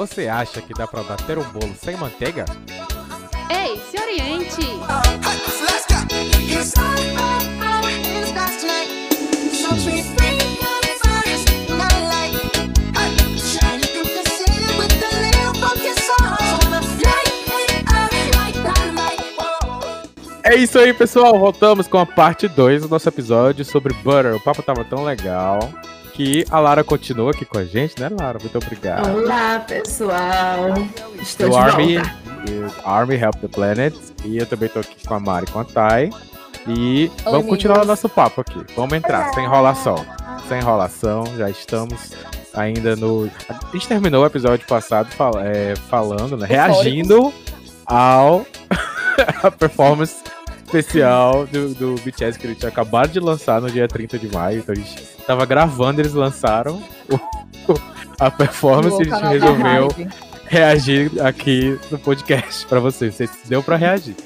Você acha que dá pra bater um bolo sem manteiga? Ei, se oriente! É isso aí, pessoal. Voltamos com a parte 2 do nosso episódio sobre Butter. O papo tava tão legal que a Lara continua aqui com a gente, né, Lara? Muito obrigado. Olá, pessoal. Estou Do de Army, volta. Army Help the Planet. E eu também tô aqui com a Mari e com a Thay. E vamos amigos. continuar o nosso papo aqui. Vamos entrar, sem enrolação. Sem enrolação, já estamos ainda no. A gente terminou o episódio passado fal- é, falando, né? Reagindo ao a performance especial do, do BTS que ele tinha acabado de lançar no dia 30 de maio. Então a gente tava gravando, eles lançaram o- a performance e a gente resolveu reagir aqui no podcast pra vocês. Vocês deu pra reagir.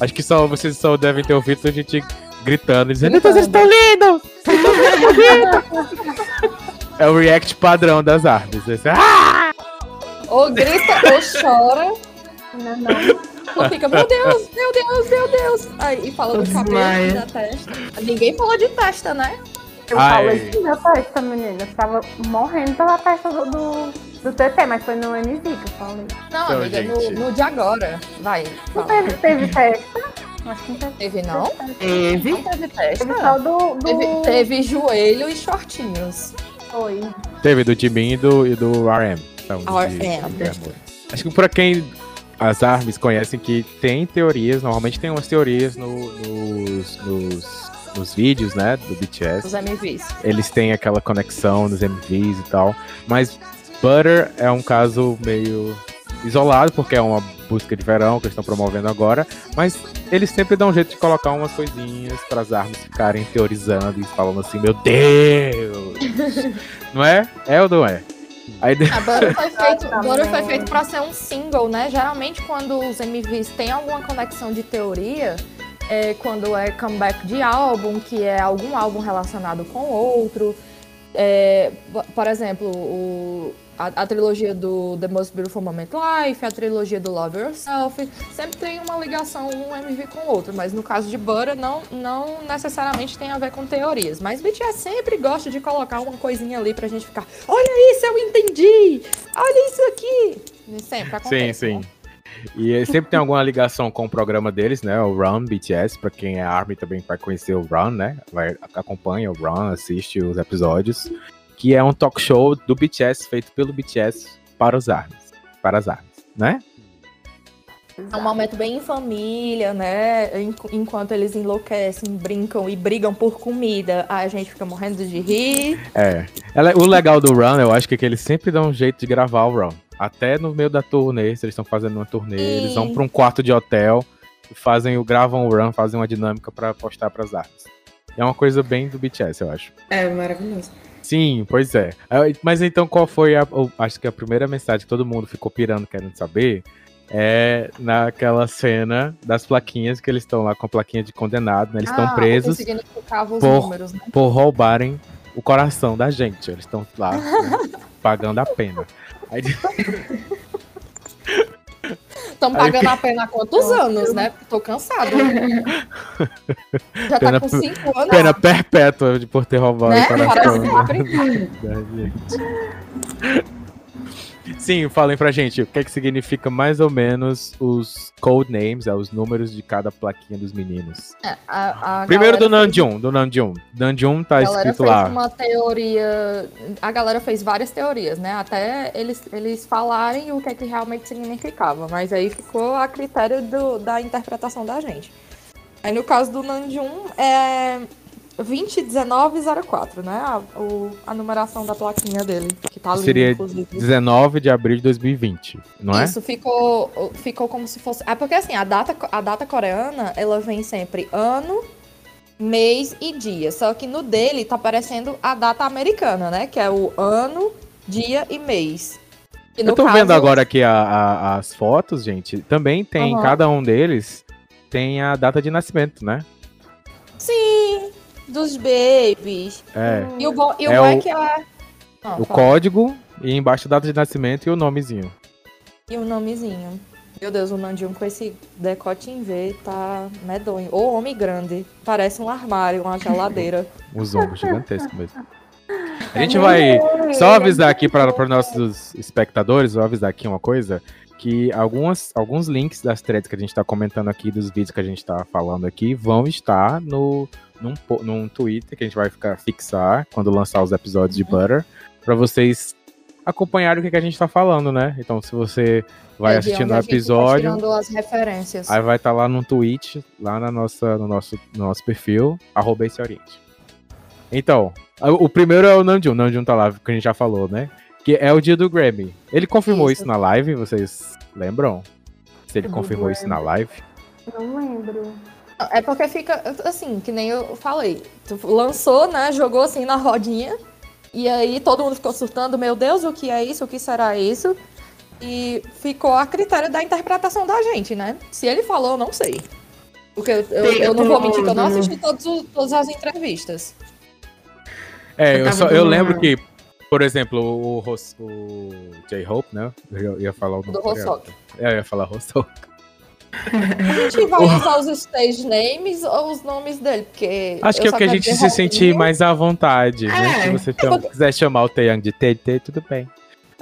Acho que só vocês só devem ter ouvido a gente gritando, dizendo: "Então vocês estão lindos! Vocês estão lindos!" É o react padrão das árvores. Esse, "Ah!" Ou grita ou chora, Não, não. ou fica, meu Deus, meu Deus, meu Deus. Aí, e fala do cabelo e da testa. Ninguém falou de testa, né? Eu Ai. falei sim da festa, menina. Eu tava morrendo pela festa do, do, do TT, mas foi no MV que eu falei. Não, Então, amiga, gente. no, no de agora. Vai, Não teve, teve festa? Acho que não teve. Teve não? Teve. Não teve testa. Teve só do. do... Teve, teve joelho e shortinhos. Foi. Teve do Jimin e do, e do RM. Então, RM. de- Acho que pra quem as armas conhecem que tem teorias, normalmente tem umas teorias no- nos, nos, nos vídeos, né, do BTS. Os MVs. Eles têm aquela conexão nos MVs e tal. Mas Butter é um caso meio isolado, porque é uma busca de verão que eles estão promovendo agora. Mas eles sempre dão um jeito de colocar umas coisinhas para as armas ficarem teorizando e falando assim: Meu Deus! não é? É ou não é? Aí A Butter foi feito. Butter foi feito pra ser um single, né? Geralmente quando os MVs têm alguma conexão de teoria, é quando é comeback de álbum, que é algum álbum relacionado com outro. É, po- por exemplo, o- a, a trilogia do The Most Beautiful Moment Life, a trilogia do Love Yourself, sempre tem uma ligação um MV com o outro, mas no caso de Butter não, não necessariamente tem a ver com teorias. Mas BTS sempre gosta de colocar uma coisinha ali pra gente ficar, olha isso, eu entendi! Olha isso aqui! E sempre Sim, acontece. sim. né? E sempre tem alguma ligação com o programa deles, né? O Run BTS, pra quem é Army também vai conhecer o Run, né? Vai, acompanha o Run, assiste os episódios. Que é um talk show do BTS, feito pelo BTS para os Armies. Para as Armies, né? É um momento bem em família, né? En- Enquanto eles enlouquecem, brincam e brigam por comida, a gente fica morrendo de rir. É. Ela- o legal do Run, eu acho que, é que eles sempre dão um jeito de gravar o Run. Até no meio da turnê, se eles estão fazendo uma turnê, eles vão Sim. para um quarto de hotel e fazem o gravam o Run, fazem uma dinâmica para postar para as Armies. É uma coisa bem do BTS, eu acho. É maravilhoso. Sim, pois é. Ah, Mas então qual foi a. Acho que a primeira mensagem que todo mundo ficou pirando querendo saber é naquela cena das plaquinhas que eles estão lá com a plaquinha de condenado, né? Eles estão Ah, presos que por- números, né? por roubarem o coração da gente. Eles estão lá né, pagando a pena. Aí, Estão pagando a pena há quantos anos, né? Porque Tô cansada. Já Pena tá com cinco anos. pena perpétua de por ter roubado Né? o coração Parece da gente. Sim, falem pra gente o que, é que significa mais ou menos os code names, é, os números de cada plaquinha dos meninos. É, a- a Primeiro do galera fez- do Namjoon. Namjoon tá A galera escrito fez lá. uma teoria. A galera fez várias teorias, né? Até eles, eles falarem o que é que realmente significava. Mas aí ficou a critério do- da interpretação da gente. Aí no caso do Nanjum é 201904, né? A, o- a numeração da plaquinha dele. Que tá ali, Seria inclusive. 19 de abril de 2020, não é? Isso ficou, ficou como se fosse. É porque assim, a data, a data coreana, ela vem sempre ano, mês e dia. Só que no dele tá aparecendo a data americana, né? Que é o ano, dia e mês. E Eu tô caso- vendo agora aqui a- a- as fotos, gente. Também tem, Aham. cada um deles tem a data de nascimento, né? Sim, dos babies. É. E o bom, e o É bom é o- que. Ah, O fala. código e embaixo data de nascimento e o nomezinho. E o nomezinho. Meu Deus, o Nandinho com esse decote em V tá medonho. Ô, homem grande. Parece um armário, uma geladeira. Os ombros gigantescos mesmo. A gente vai só avisar aqui para os nossos espectadores, vou avisar aqui uma coisa, que algumas, alguns links das threads que a gente está comentando aqui, dos vídeos que a gente está falando aqui, vão estar no, num, num Twitter que a gente vai ficar fixar quando lançar os episódios de Butter, para vocês acompanharem o que, que a gente está falando, né? Então, se você vai É assistindo o tá episódio. Aí vai estar lá no tweet, lá na nossa, no, nosso, no nosso perfil, arroba esse oriente. Então, o o primeiro é o Nanjun, o Nanjun tá lá, que a gente já falou, né? Que é o dia do Grammy. Ele confirmou isso, Isso. na live, vocês lembram? Se ele Do confirmou isso na live. Não lembro. É porque fica assim, que nem eu falei. Tu lançou, né? Jogou assim na rodinha. E aí todo mundo ficou surtando, meu Deus, o que é isso? O que será isso? E ficou a critério da interpretação da gente, né? Se ele falou, eu não sei. Porque eu, eu, eu não vou mentir que eu não todo- assisti todos os- todas as entrevistas. É, Eu só, eu lembro que, por exemplo, o, o J-Hope, né? Eu ia falar o nome Do. Rossok. É, eu ia falar Rossok. A gente vai usar os stage names ou os nomes dele, porque. Acho que é só porque a gente se sentir mais à vontade, né? É. Se você quiser chamar o Taeyang de TT, tudo bem.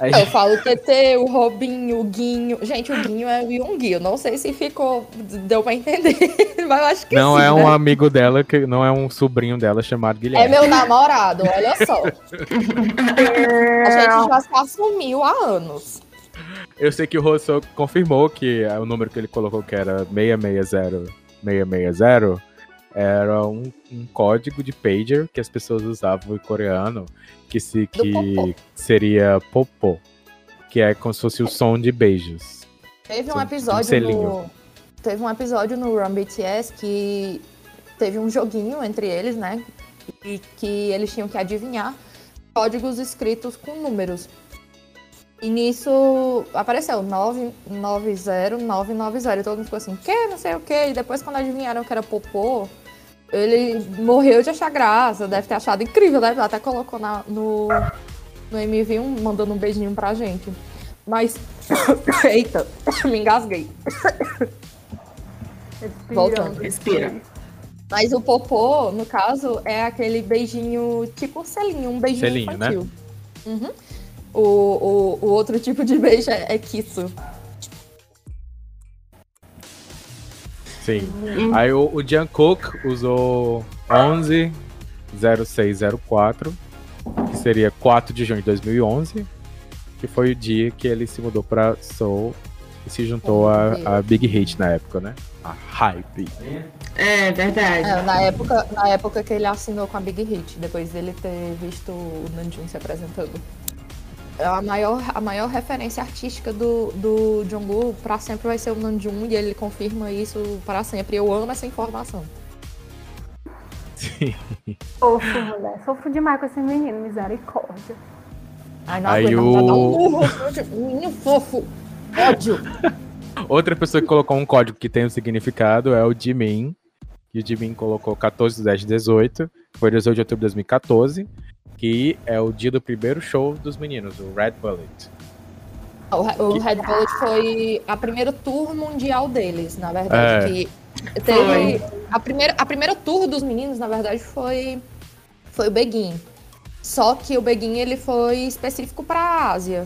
Aí- Eu falo o TT, o Robinho, o Guinho. Gente, o Guinho é o Yungi. Eu não sei se ficou. Deu pra entender. Mas eu acho que Não sim, é né? um amigo dela, que não é um sobrinho dela chamado É Guilherme. meu namorado, olha só. A gente já se assumiu há anos. Eu sei que o Rosso confirmou que é, o número que ele colocou, que era 660, 660, era um, um código de pager que as pessoas usavam em coreano, que, se, que popô. seria popô, que é como se fosse o som de beijos. Teve um Um episódio selinho. no. Teve um episódio no Run BTS que teve um joguinho entre eles, né? E que eles tinham que adivinhar códigos escritos com números. E nisso apareceu 990990. E todo mundo ficou assim, que? Não sei o quê. E depois, quando adivinharam que era popô, ele morreu de achar graça. Deve ter achado incrível, né? Até colocou na- no, no MV1 mandando um beijinho pra gente. Mas. Eita, me engasguei. Voltando. Respira. Mas o popô, no caso, é aquele beijinho tipo um selinho, um beijinho Selinho, né? infantil. Uhum. O, o, o outro tipo de beijo é, é kisso. Sim. Aí o, o Jungkook usou 110604, que seria 4 de junho de 2011, que foi o dia que ele se mudou pra Seoul e se juntou a, a Big Hit na época, né? A Hype. É verdade. É, na, época, na época que ele assinou com a Big Hit, depois dele ter visto o Namjoon se apresentando. É A maior, a maior referência artística do, do Jungkook pra sempre vai ser o Namjoon e ele confirma isso para sempre. Eu amo essa informação. Sim. Sofro, mulher. Sofro demais com esse menino, misericórdia. Ai, não Aí o- um menino fofo. Ódio. Outra pessoa que colocou um código que tem um significado é o Jimin. E o Jimin colocou 14 de 10 de 18. Foi 18 de outubro de 2014. Que é o dia do primeiro show dos meninos, o Red Bullet. O, o Red Bullet foi a primeira tour mundial deles, na verdade. É. Que teve a primeira, a primeira tour dos meninos, na verdade, foi foi o Begin. Só que o Begin ele foi específico para a Ásia.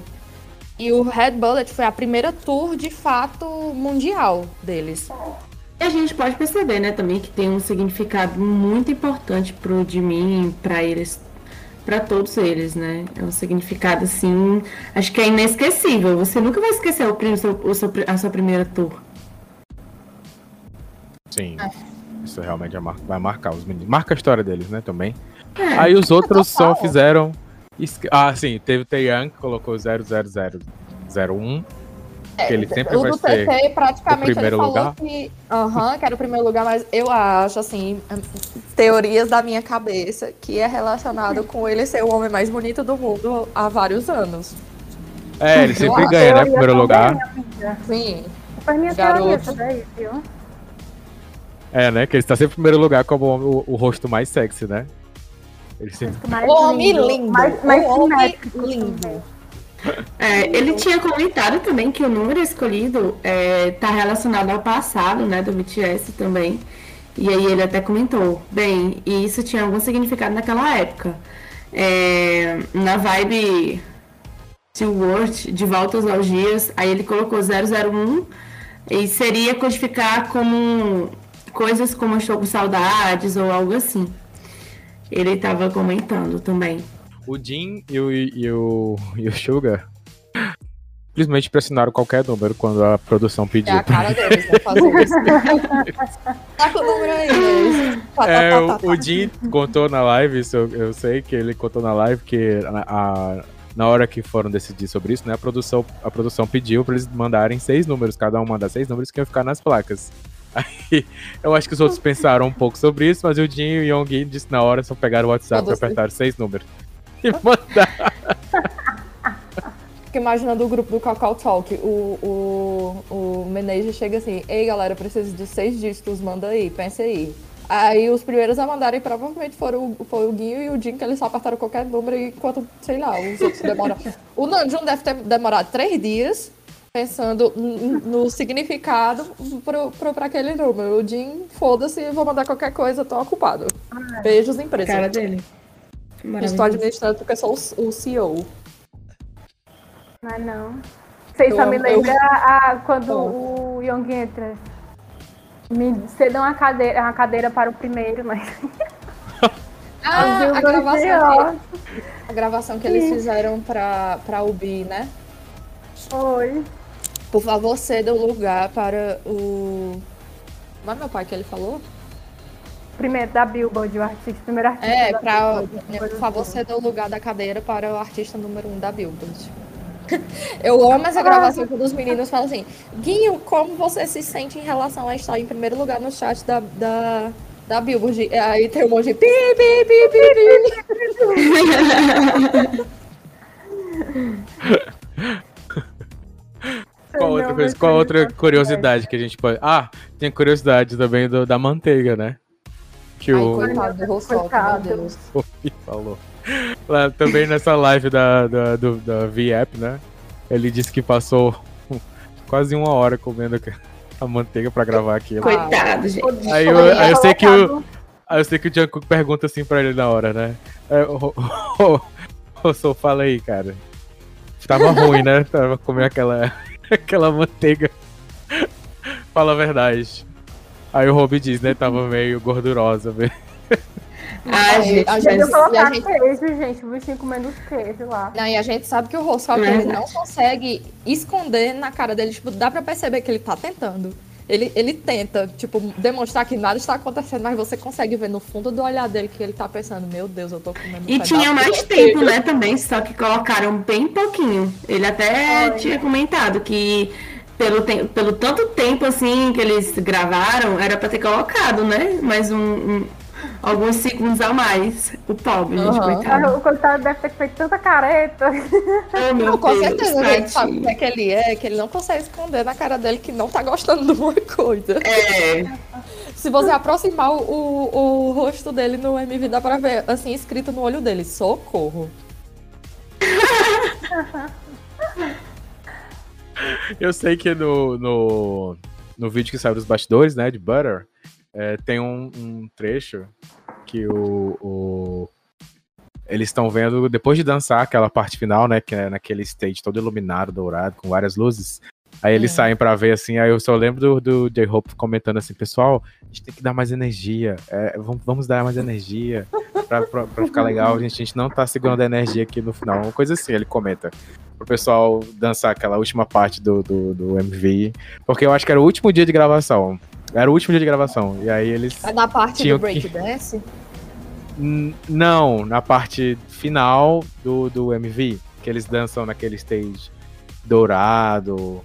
E o Red Bullet foi a primeira tour de fato mundial deles. E a gente pode perceber, né, também que tem um significado muito importante pro Jimin, pra eles, pra todos eles, né? É um significado assim, acho que é inesquecível. Você nunca vai esquecer o, o seu- o seu- a sua primeira tour. Sim. Isso realmente é mar- vai marcar os meninos. Marca a história deles, né, também. É. Aí os outros só fizeram. Ah, sim, teve o Taeyang que colocou 00001. Que ele sempre o vai do ser TT praticamente o primeiro ele falou lugar. que, aham, que era o primeiro lugar, mas eu acho assim, teorias da minha cabeça que é relacionado com ele ser o homem mais bonito do mundo há vários anos. É, ele sempre Eu- ganha, né? Primeiro também, lugar. Sim. Foi minha Garoto. teoria daí, viu? É, né? Que ele está sempre em primeiro lugar como o, o rosto mais sexy, né? Ele sempre... Mais O homem lindo. Mais, mais o homem lindo. É, É, ele tinha comentado também que o número escolhido está relacionado ao passado, né, do BTS também. E aí ele até comentou, bem, e isso tinha algum significado naquela época. É, na vibe to World, de volta aos dias, aí ele colocou 001 e seria codificar como coisas como estou com saudades ou algo assim. Ele estava comentando também. O Jin e o, e o, e o Sugar simplesmente pressionaram qualquer número quando a produção pediu. É a cara deles, né? Fazer isso. tá com o número aí? É, o, o Jin contou na live, isso eu, eu, sei que ele contou na live que a, a, na hora que foram decidir sobre isso, né, a produção, a produção pediu para eles mandarem seis números, cada um manda seis números que iam ficar nas placas. Aí, eu acho que os outros pensaram um pouco sobre isso, mas o Jin e o Yonggi disse na hora só pegaram o WhatsApp e apertaram seis números. E mandaram. Fico imaginando o grupo do Cacau Talk. O, o, o manager chega assim: Ei galera, preciso de seis dígitos, manda aí, pense aí. Aí os primeiros a mandarem provavelmente foram foi o Guinho e o Jim, que eles só apertaram qualquer número, enquanto, sei lá, os outros demoram. o Nanjun deve ter demorado três dias pensando no significado para aquele número. O Jim, foda-se, vou mandar qualquer coisa, tô ocupado. Ah, Beijos, empresa. Cara dele. Estou administrando porque sou o CEO. Ah, não. Vocês só me lembram eu... quando o Young entra. Me cedam uma cadeira, uma cadeira para o primeiro, mas. ah, a gravação, que, a gravação que eles fizeram para pra Ubi, né? Foi. Por favor, ceda o lugar para o. Não é meu pai que ele falou? Primeiro da Billboard, o artista, primeiro artista. É, pra, por favor, ceda o lugar da cadeira para o artista número um da Billboard. Eu amo essa gravação quando os meninos falam assim: Guinho, como você se sente em relação a estar em primeiro lugar no chat da, da, da Billboard? Aí tem um monte de pi, pi, pi, pi, pi. Qual outra, coisa, qual outra curiosidade que a gente pode. Ah, tem curiosidade também do, da manteiga, né? Que Ai, o. Coitado falou. Lá, também nessa live da, da, do, da V-App, né? Ele disse que passou quase uma hora comendo a manteiga pra gravar aquilo. Coitado, gente. Aí eu, aí eu sei que o. Aí eu sei que o Jungkook pergunta assim pra ele na hora, né? É, o, o, o, o fala aí, cara. Tava ruim, né? Tava comendo aquela, aquela manteiga. Fala a verdade. Aí o Rob diz, né? Tava meio gordurosa, velho. Ah, gente, a gente, colocar gente... queijo, gente, o bichinho comendo queijo lá. Não, e a gente sabe que o rosto é ele não consegue esconder na cara dele, tipo, dá pra perceber que ele tá tentando. Ele, ele tenta, tipo, demonstrar que nada está acontecendo, mas você consegue ver no fundo do olhar dele que ele tá pensando, meu Deus, eu tô comendo E tinha mais tempo, né, também, só que colocaram bem pouquinho. Ele até Ai, tinha comentado que pelo, pelo tanto tempo, assim, que eles gravaram, era pra ter colocado, né, mais um, um alguns segundos a mais. O pobre, uhum. gente, coitado. O coitado deve ter feito tanta careta. Oh, meu não, com Deus, certeza, a gente sabe o é que ele é, que ele não consegue esconder na cara dele que não tá gostando de uma coisa. É. Se você aproximar o, o, o rosto dele no MV, dá pra ver, assim, escrito no olho dele, socorro. Eu sei que no, no, no vídeo que saiu dos bastidores, né, de Butter, é, tem um, um, trecho que o, o eles estão vendo, depois de dançar aquela parte final, né? Que é naquele stage todo iluminado, dourado, com várias luzes. Aí eles é. saem para ver assim, aí eu só lembro do, do J-Hope comentando assim, pessoal, a gente tem que dar mais energia, é, vamos, vamos dar mais energia pra, pra, pra, ficar legal, gente, a gente não tá segurando a energia aqui no final, uma coisa assim, ele comenta. Pro pessoal dançar aquela última parte do, do, do MV, porque eu acho que era o último dia de gravação. Era o último dia de gravação. E aí eles. É na parte do breakdance? Que... Não, na parte final do, do MV. Que eles dançam naquele stage dourado,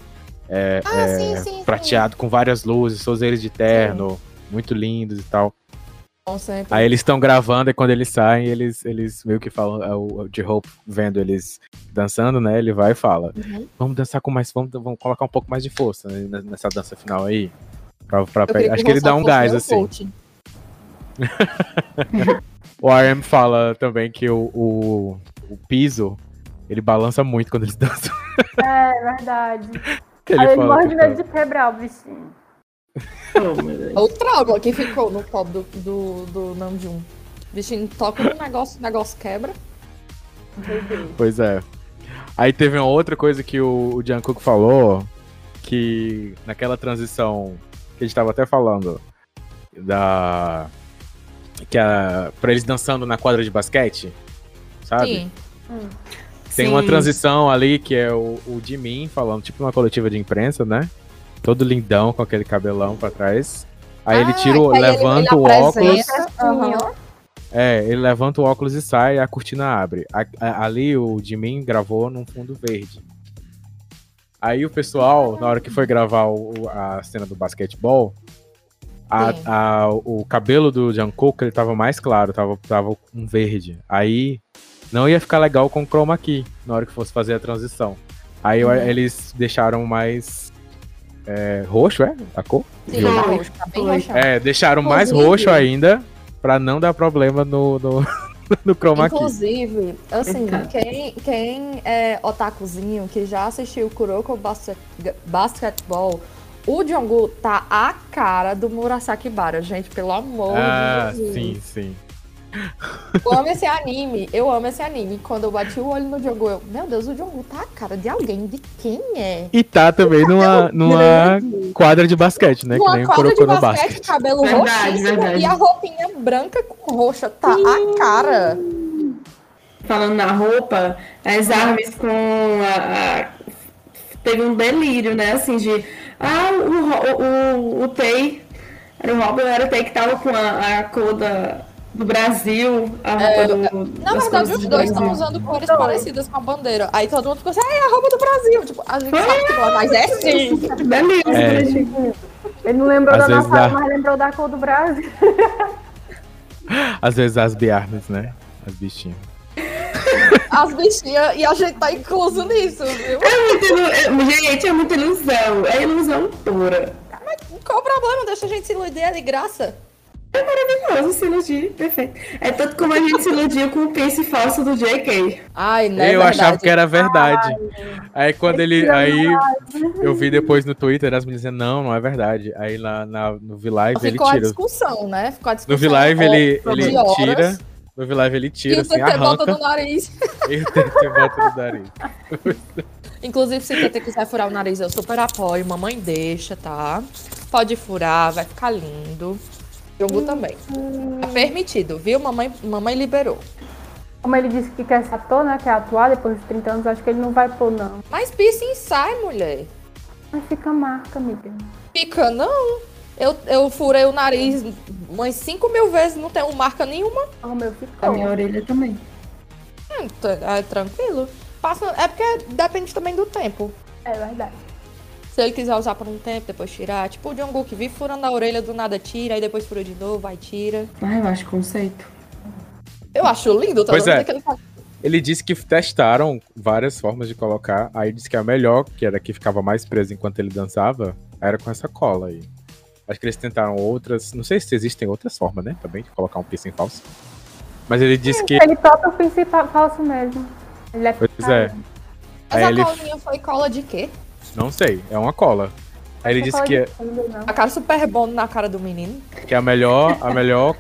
é, ah, é, sim, sim, prateado sim. com várias luzes, todos eles de terno, muito lindos e tal. Aí eles estão gravando e quando eles saem, eles, eles meio que falam, é o de Hope vendo eles dançando, né? Ele vai e fala: uhum. Vamos dançar com mais, vamos, vamos colocar um pouco mais de força né, nessa dança final aí. Pra, pra. Acho que ele dá um gás, assim. o RM fala também que o, o, o, piso Ele balança muito quando eles dançam. É verdade. Que Aí ele morre de tá- medo de quebrar o bichinho. Meu Deus. É o trauma que ficou no pop do, do, do Namjoon. O bichinho toca no negócio, o negócio quebra. Pois é. Aí teve uma outra coisa que o, o Jungkook falou, que naquela transição que a gente tava até falando, da... que a, pra eles dançando na quadra de basquete, sabe? Sim. Tem Sim. uma transição ali que é o, o Jimin falando, tipo uma coletiva de imprensa, né? Todo lindão com aquele cabelão pra trás. Aí ele Ah, tira, o- que aí ele- levanta ele o óculos. aham. É, ele levanta o óculos e sai, a cortina abre. A- a- ali o Jimin gravou num fundo verde. Aí o pessoal, na hora que foi gravar o- a cena do basquetebol, a- a- o cabelo do Jungkook ele tava mais claro, tava, tava um verde. Aí não ia ficar legal com o chroma key na hora que fosse fazer a transição. Aí Uhum. eles deixaram mais é, roxo, é? A cor? Sim, tá roxo, tá bem. É, deixaram mais roxo ainda pra não dar problema no, no, no chroma key. Inclusive, assim, quem, quem é otakuzinho, que já assistiu Kuroko Basket, Basketball, o Jongwoo tá a cara do Murasaki Bara, gente, pelo amor Ah, de Jesus. sim, sim. Eu amo esse anime, eu amo esse anime. Quando eu bati o olho no Jongwoo, eu, meu Deus, o Jongwoo tá a cara de alguém, de quem é? E tá também numa, numa quadra de basquete, né? Uma que nem o quadra de basquete, basquete. cabelo Verdade, verdade. e a roupinha branca com roxa, tá a cara. Falando na roupa, as árvores com a, a- Teve um delírio, né? Assim, de. Ah, o, Ro- o, o, Tei. Era o Robin, era o Tei que tava com a, a cor da, do Brasil. A roupa É, do. Na das verdade, os do dois estão usando cores parecidas com a bandeira. Aí todo mundo ficou assim, ai, a roupa do Brasil. Tipo, a gente sabe que não é, mas é sim. Delírio, É. né? Ele não lembrou Às da nossa, dá. mas lembrou da cor do Brasil. Às vezes as biarnas, né? As bichinhas. As bichinhas, e a gente tá incluso nisso, viu? É muita ilu- é- Gente, é muita ilusão. É ilusão pura. Qual o problema? Deixa a gente se iludir, é de graça. É maravilhoso se iludir, perfeito. É tanto como a gente se iludiu com o pense falso do JK. Ai, né? eu achava que era verdade. Aí quando ele. Aí eu vi depois no Twitter as meninas dizendo, não, não é verdade. Aí lá na, no V-Live ele Ficou a tira. discussão, né? Ficou a discussão. No V-Live ele, ele tira. No V-Live ele E tira, o assim, TT bota arranca no nariz. e o TT bota no nariz. Inclusive, se o TT quiser furar o nariz, eu super apoio. Mamãe deixa, tá? Pode furar, vai ficar lindo. Jogo também. Tá permitido, viu? Mamãe, mamãe liberou. Como ele disse que quer ser ator, né? Quer atuar depois de 30 anos, acho que ele não vai pôr, não. Mas piercing sai, mulher. Mas fica marca, amiga. Fica, não. Eu, eu furei o nariz umas 5 mil vezes, não tenho marca nenhuma. O meu A ficou. minha orelha também. Hum, É tranquilo. Passa, é porque depende também do tempo. É verdade. Se ele quiser usar por um tempo, depois tirar. Tipo o Jungkook que vive furando a orelha, do nada tira, aí depois fura de novo, aí tira. Ah, eu acho conceito. Eu acho lindo, tá Pois é. que ele faz? Ele disse que testaram várias formas de colocar. Aí disse que a melhor, que era que ficava mais preso enquanto ele dançava, era com essa cola aí. Acho que eles tentaram outras. Não sei se existem outras formas, né? Também de colocar um piercing falso. Mas ele disse que. Ele toca o principal falso mesmo. Ele é Pois é. Mas Aí a ele- colinha foi cola de quê? Não sei, é uma cola. Aí ele disse que, é- A cara super bom na cara do menino. que a melhor. A melhor.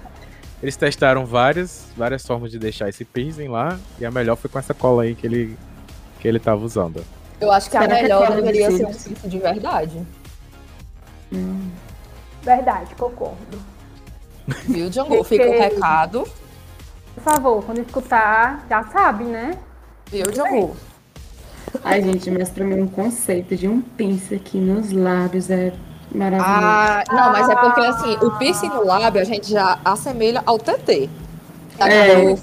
Eles testaram várias, várias formas de deixar esse piercing lá. E a melhor foi com essa cola aí que ele, que ele tava usando. Eu acho que a Será que é melhor de deveria ser um piercing de verdade. Verdade, concordo. Viu, Django? Fica o recado. Por favor, quando escutar, já sabe, né? Viu, Django? Ai, gente, mas pra mim um conceito de um pince aqui nos lábios é maravilhoso. Ah, não, mas é porque assim, o piercing no lábio a gente já assemelha ao TT. Tá É. do,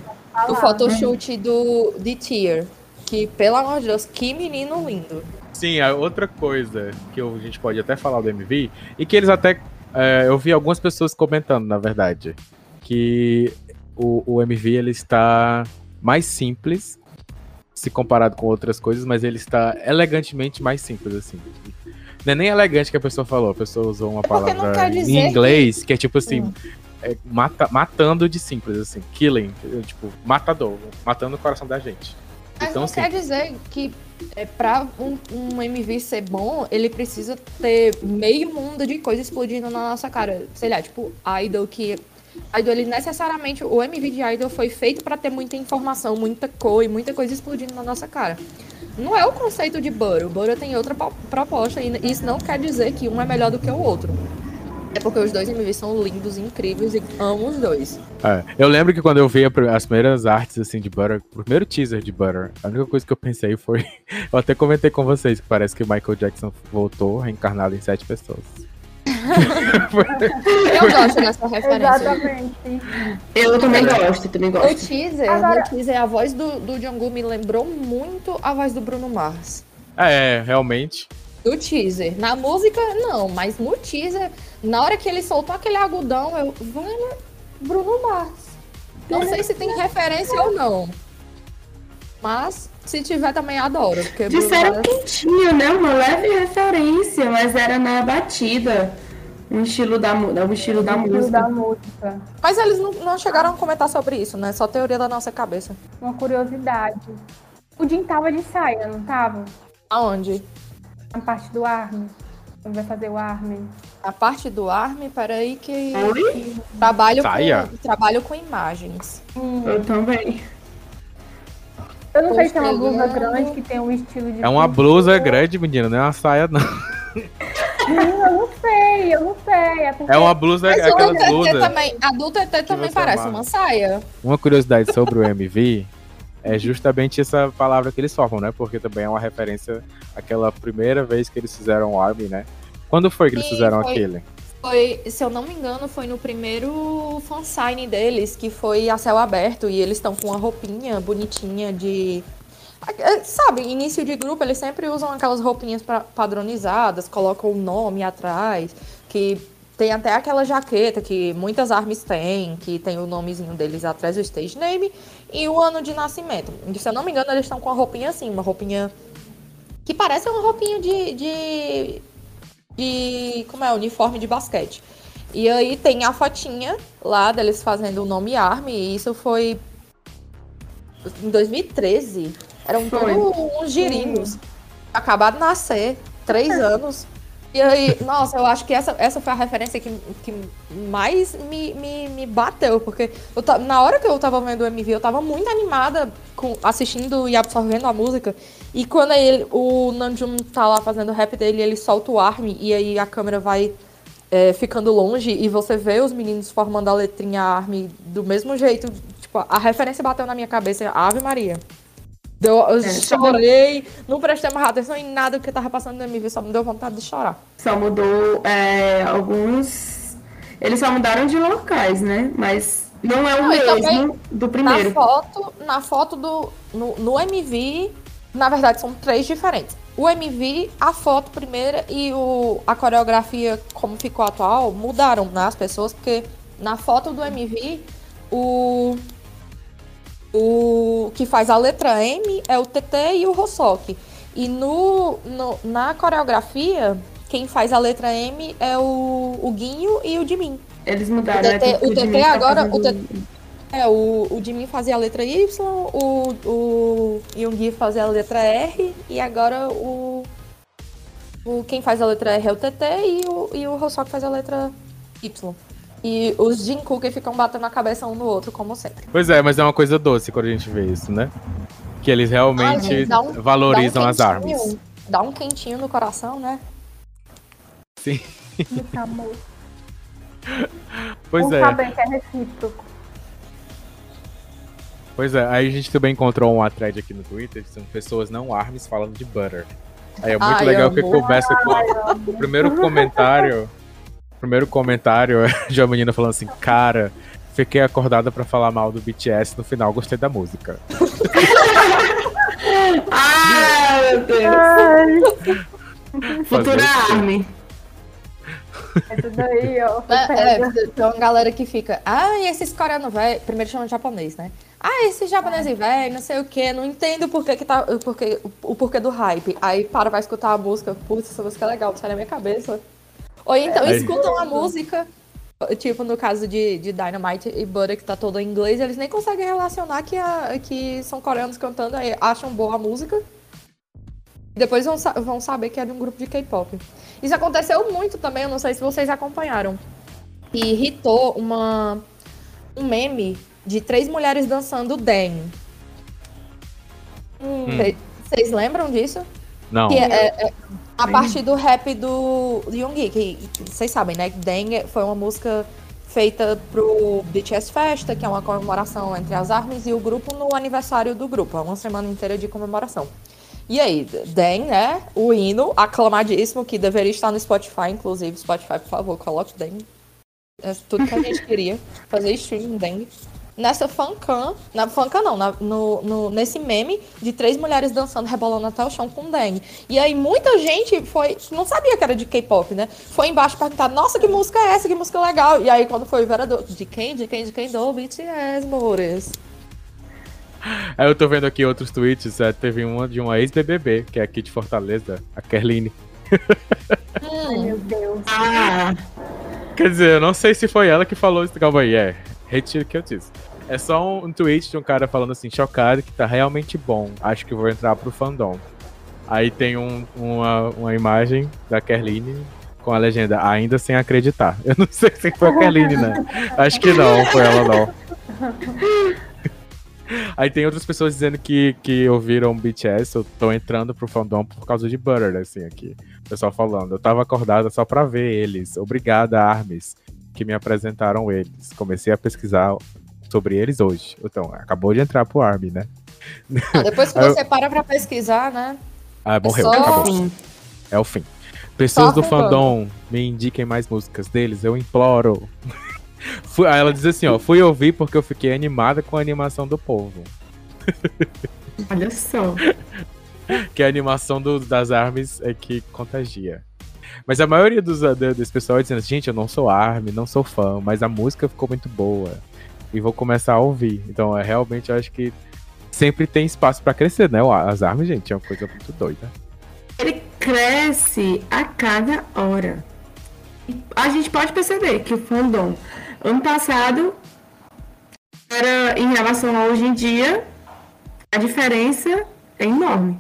do photoshoot do de Tear. Que, pelo amor de Deus, que menino lindo. Sim, a outra coisa que a gente pode até falar do MV, e que eles até. é, eu vi algumas pessoas comentando, na verdade, que o, o MV ele está mais simples se comparado com outras coisas, mas ele está elegantemente mais simples, assim. Não é nem elegante que a pessoa falou, a pessoa usou uma É palavra em inglês que, é tipo assim. Hum. é, mata- matando de simples, assim, killing, tipo, matador, matando o coração da gente. Mas Então, não assim, quer dizer que é, pra um, um MV ser bom, ele precisa ter meio mundo de coisa explodindo na nossa cara. Sei lá, tipo, Idol, que. Idol, ele necessariamente. O MV de Idol foi feito pra ter muita informação, muita cor e muita coisa explodindo na nossa cara. Não é o conceito de Butter. O Butter tem outra po- proposta e isso não quer dizer que um é melhor do que o outro. É porque os dois MVs são lindos incríveis e amo os dois. É, eu lembro que quando eu vi as primeiras artes assim de Butter, o primeiro teaser de Butter, a única coisa que eu pensei foi. Eu até comentei com vocês que parece que Michael Jackson voltou reencarnado em sete pessoas. Eu gosto dessa referência. Exatamente. Eu também gosto, também O gosto. teaser, Agora- no teaser, a voz do, do Jungkook me lembrou muito a voz do Bruno Mars. É, realmente. Do teaser. Na música, não, mas no teaser, na hora que ele soltou aquele agudão, eu. Velho, Bruno Mars. Não sei se tem referência ou não. Mas, se tiver, também adoro. Porque Bruno Disseram Mars- que tinha, né? Uma leve referência, mas era na batida. Um estilo da, um estilo da O estilo música. da música. Mas eles não, não chegaram a comentar sobre isso, né? Só teoria da nossa cabeça. Uma curiosidade. O Jim tava de saia, não tava? Aonde? Na parte do Armin. Quando vai fazer o Armin. A parte do Army, peraí que. Oi? Trabalho Saia? com, trabalho com imagens. Eu também. Eu não sei se é uma blusa grande que tem um estilo de. É uma blusa grande, menina, não é uma saia, não. Menina, eu não sei, eu não sei. É, porque É uma blusa, Mas é o aquela TT blusa. também, a do TT também parece amarra. uma saia. Uma curiosidade sobre o MV é justamente essa palavra que eles formam, né? Porque também é uma referência àquela primeira vez que eles fizeram o Army, né? Quando foi que eles fizeram foi- aquele? Foi, se eu não me engano, foi no primeiro fansign deles, que foi a céu aberto, e eles estão com uma roupinha bonitinha de. É, Sabe, início de grupo, eles sempre usam aquelas roupinhas pra- padronizadas, colocam o nome atrás, que tem até aquela jaqueta que muitas armas têm, que tem o nomezinho deles atrás do stage name e o ano de nascimento. E, se eu não me engano, eles estão com uma roupinha assim, uma roupinha que parece uma roupinha de, de de como é, uniforme de basquete. E aí tem a fotinha lá deles fazendo o nome Army, e isso foi em 2013. Eram Foi. todos uns girinos. Acabaram de nascer, três anos. E aí, nossa, eu acho que essa, essa foi a referência que, que mais me, me, me bateu, porque eu na hora que eu tava vendo o MV, eu tava muito animada com, assistindo e absorvendo a música. E quando ele, o Namjoon tá lá fazendo o rap dele, ele solta o arme e aí a câmera vai é, ficando longe e você vê os meninos formando a letrinha arme do mesmo jeito. Tipo, a referência bateu na minha cabeça, Ave Maria. Deu, eu É, chorei, não prestei mais atenção em nada que tava passando no MV, só me deu vontade de chorar. Só mudou é, alguns. Eles só mudaram de locais, né? Mas não é o Não, mesmo do Na primeiro. foto, na foto do. No, no MV, na verdade, são três diferentes. O MV, a foto primeira e o, a coreografia, como ficou atual, mudaram né, as pessoas, porque na foto do MV, o. O que faz a letra M é o TT e o Rosoki. E no, no- na coreografia, quem faz a letra M é o, o Guinho e o Jimin. Eles mudaram. O né? TT Tanto que o TT tá agora- fazendo- o TT É, o, o Jimin fazia a letra Y, o, o Yoongi fazia a letra R, e agora o, o quem faz a letra R é o TT e o, e o Hoseok faz a letra Y. E os Jungkook ficam batendo a cabeça um no outro, como sempre. Pois é, mas é uma coisa doce quando a gente vê isso, né? Que eles realmente Ah, dá um- valorizam um as quentinho- armas. Dá um quentinho no coração, né? Muito amor. Pois Vamos é, saber que é recíproco. pois é. Aí a gente também encontrou uma thread aqui no Twitter, que são pessoas não armes falando de butter. Aí é muito Ai, legal que começa com o primeiro comentário. primeiro comentário é de uma menina falando assim, cara, fiquei acordada pra falar mal do BTS, no final gostei da música. Ah, meu Deus. Ai, Futura quê? Army. é tudo aí, ó. É, é, tem uma galera que fica, ah, e esses coreanos velho, primeiro chama de japonês, né? Ah, esse japonês velho, não sei o que, não entendo o porquê que tá, o porquê, o porquê do hype. Aí para, vai escutar a música, putz, essa música é legal, sai na minha cabeça. Ou então Aí- escutam a música Tipo, no caso de, de Dynamite e Butter, que tá todo em inglês, eles nem conseguem relacionar que, a, que são coreanos cantando, aí acham boa a música. E depois vão, vão saber que é de um grupo de K-pop. Isso aconteceu muito também, eu não sei se vocês acompanharam. E irritou uma, um meme de três mulheres dançando Den. Hum. Vocês lembram disso? Não. Que é, é, é a partir do rap do Yoongi, que vocês sabem, né? Deng foi uma música feita pro BTS Festa, que é uma comemoração entre as armas e o grupo no aniversário do grupo. É uma semana inteira de comemoração. E aí, Deng, né? O hino aclamadíssimo, que deveria estar no Spotify, inclusive. Spotify, por favor, coloque Deng. É tudo que a gente queria. Fazer streaming Deng nessa fancam, na fancam não, na, no, no, nesse meme de três mulheres dançando, rebolando até o chão com dengue. E aí muita gente foi, não sabia que era de K-pop, né? Foi embaixo perguntar, nossa, que música é essa? Que música legal. E aí quando foi ver, de quem, de quem, de quem? Do BTS, mores. Aí eu tô vendo aqui outros tweets, é, teve uma de uma ex-BBB, que é aqui de Fortaleza, a Kerline. Hum. Meu Deus. Ah. Quer dizer, eu não sei se foi ela que falou isso. Calma aí, é. Retiro o que eu disse. É só um, tweet de um cara falando assim, chocado, que tá realmente bom. Acho que vou entrar pro fandom. Aí tem um, uma, uma imagem da Kerline com a legenda, ainda sem acreditar. Eu não sei se foi a Kerline, né? Acho que não, foi ela não. Aí tem outras pessoas dizendo que, que ouviram BTS, eu tô entrando pro fandom por causa de Butter, assim, aqui. O pessoal falando. Eu tava acordada só pra ver eles. Obrigada, Armes, que me apresentaram eles. Comecei a pesquisar sobre eles hoje. Então, acabou de entrar pro Army, né? Ah, depois que você para pra pesquisar, né? Ah, morreu, é só... acabou. É o fim. Pessoas do fandom, me indiquem mais músicas deles, eu imploro. Fui, aí ela diz assim, ó, fui ouvir porque eu fiquei animada com a animação do povo. Olha só. que a animação do, das armas é que contagia. Mas a maioria dos, desse pessoal é dizendo, gente, eu não sou ARMY, não sou fã, mas a música ficou muito boa e vou começar a ouvir. Então, é, realmente, eu acho que sempre tem espaço para crescer, né? As armas, gente, é uma coisa muito doida. Ele cresce a cada hora. A gente pode perceber que o fandom ano passado era em relação a hoje em dia, a diferença é enorme.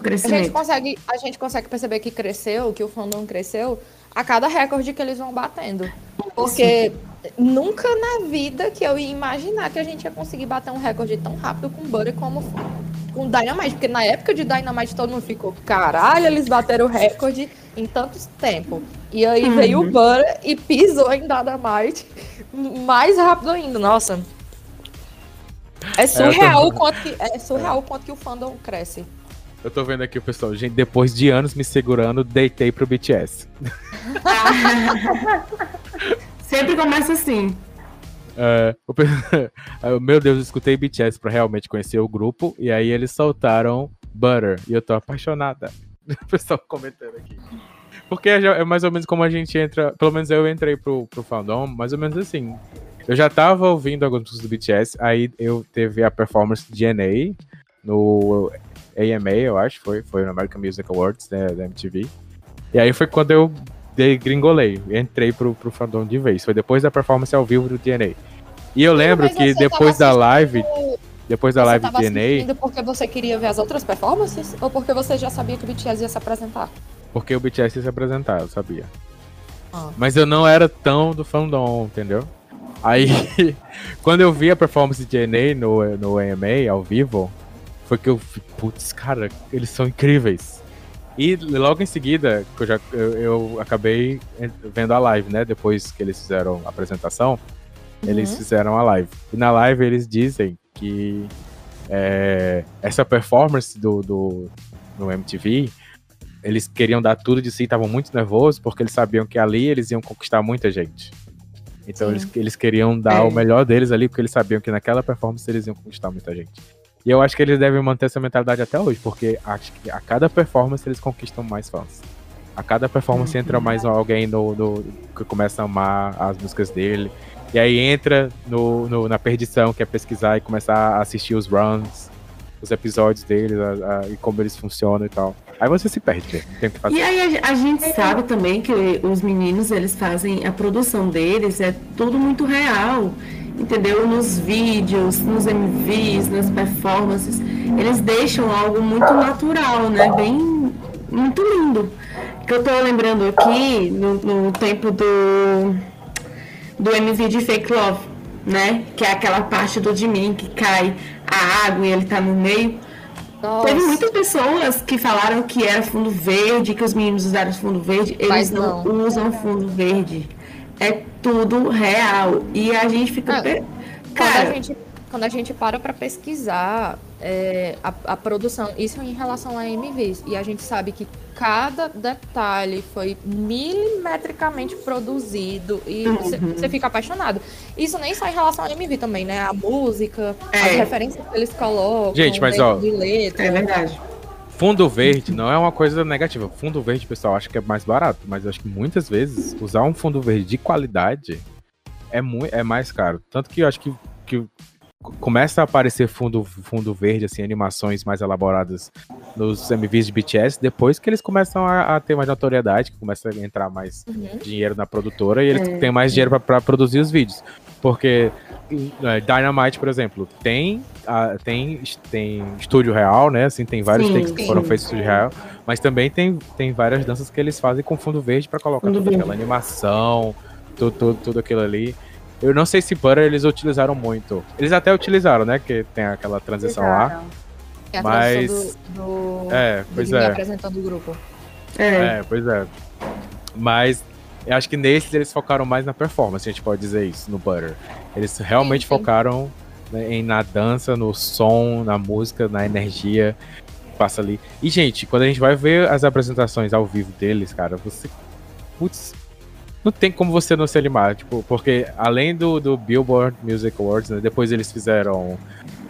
A gente, consegue, a gente consegue perceber que cresceu, que o fandom cresceu a cada recorde que eles vão batendo. Porque Sim nunca na vida que eu ia imaginar que a gente ia conseguir bater um recorde tão rápido com Butter como com Dynamite, porque na época de Dynamite todo mundo ficou, caralho, eles bateram o recorde em tanto tempo. E aí uhum. veio o Butter e pisou em Dynamite mais rápido ainda, nossa. É, é surreal o quanto que, é surreal o quanto que o fandom cresce. Eu tô vendo aqui o pessoal, gente, depois de anos me segurando, deitei pro BTS. Sempre começa assim. É, meu Deus, eu escutei BTS pra realmente conhecer o grupo, e aí eles soltaram Butter, e eu tô apaixonada. O pessoal comentando aqui. Porque é, é mais ou menos como a gente entra, pelo menos eu entrei pro, pro fandom, mais ou menos assim. Eu já tava ouvindo alguns músicas do BTS, aí eu teve a performance de DNA no AMA, eu acho, foi, foi no American Music Awards, né, da MTV. E aí foi quando eu gringolei, entrei pro, pro fandom de vez. Foi depois da performance ao vivo do DNA. E eu lembro que depois da live. Depois da live do DNA. porque você queria ver as outras performances? Ou porque você já sabia que o BTS ia se apresentar? Porque o BTS ia se apresentar, eu sabia. Ah. Mas eu não era tão do fandom, entendeu? Aí, quando eu vi a performance de DNA no, no AMA ao vivo, foi que eu vi, putz, cara, eles são incríveis. E logo em seguida, eu, já, eu, eu, acabei vendo a live, né? Depois que eles fizeram a apresentação, uhum. eles fizeram a live. E na live eles dizem que é, essa performance do, do no MTV, eles queriam dar tudo de si, estavam muito nervosos, porque eles sabiam que ali eles iam conquistar muita gente. Então eles, eles queriam dar é. o melhor deles ali, porque eles sabiam que naquela performance eles iam conquistar muita gente. E eu acho que eles devem manter essa mentalidade até hoje, porque acho que a cada performance eles conquistam mais fãs. A cada performance uhum. entra mais alguém no, no, que começa a amar as músicas dele. E aí entra no, no, na perdição, que é pesquisar e começar a assistir os runs, os episódios dele a, a, e como eles funcionam e tal. Aí você se perde, tem que fazer. E aí a, a gente sabe também que os meninos, eles fazem, a produção deles é tudo muito real, entendeu? Nos vídeos, nos MVs, nas performances, eles deixam algo muito natural, né? Bem, muito lindo. Que eu tô lembrando aqui, no, no tempo do, do MV de Fake Love, né? Que é aquela parte do Jimin que cai a água e ele tá no meio. Nossa. Teve muitas pessoas que falaram que era fundo verde, que os meninos usaram fundo verde. Eles não, não. usam fundo verde. É tudo real. E a gente fica. Ah, pe- Quando, a Cara, gente, quando a gente para pra pesquisar é, a, a produção, isso em relação a MVs, e a gente sabe que cada detalhe foi milimetricamente produzido e você Uhum. fica apaixonado. Isso nem só em relação a MV também, né? A música, É. as referências que eles colocam, Gente, mas, ó, de letra. é verdade. Fundo verde não é uma coisa negativa. Fundo verde, pessoal, acho que é mais barato, mas acho que muitas vezes usar um fundo verde de qualidade é, muito, é mais caro. Tanto que eu acho que, que começa a aparecer fundo, fundo verde, assim, animações mais elaboradas nos MVs de BTS, depois que eles começam a, a ter mais notoriedade, que começa a entrar mais Uhum. dinheiro na produtora e eles É. têm mais dinheiro para produzir os vídeos. Porque Dynamite, por exemplo, tem, ah, tem, tem estúdio real, né? Assim, tem vários Sim, takes que foram feitos em estúdio real, mas também tem, tem várias danças que eles fazem com fundo verde para colocar Fundo toda verde. aquela animação, tudo, tudo, tudo aquilo ali. Eu não sei se Butter eles utilizaram muito. Eles até utilizaram, né? Que tem aquela transição lá. É a Mas- do, do, É, pois é. apresentando o grupo. É. É, pois é. Mas eu acho que nesses eles focaram mais na performance, a gente pode dizer isso, no Butter. Eles realmente Sim, sim. focaram né, em, na dança, no som, na música, na energia que passa ali. E, gente, quando a gente vai ver as apresentações ao vivo deles, cara, você. Putz. Não tem como você não se animar, tipo, porque além do, do Billboard Music Awards, né, depois eles fizeram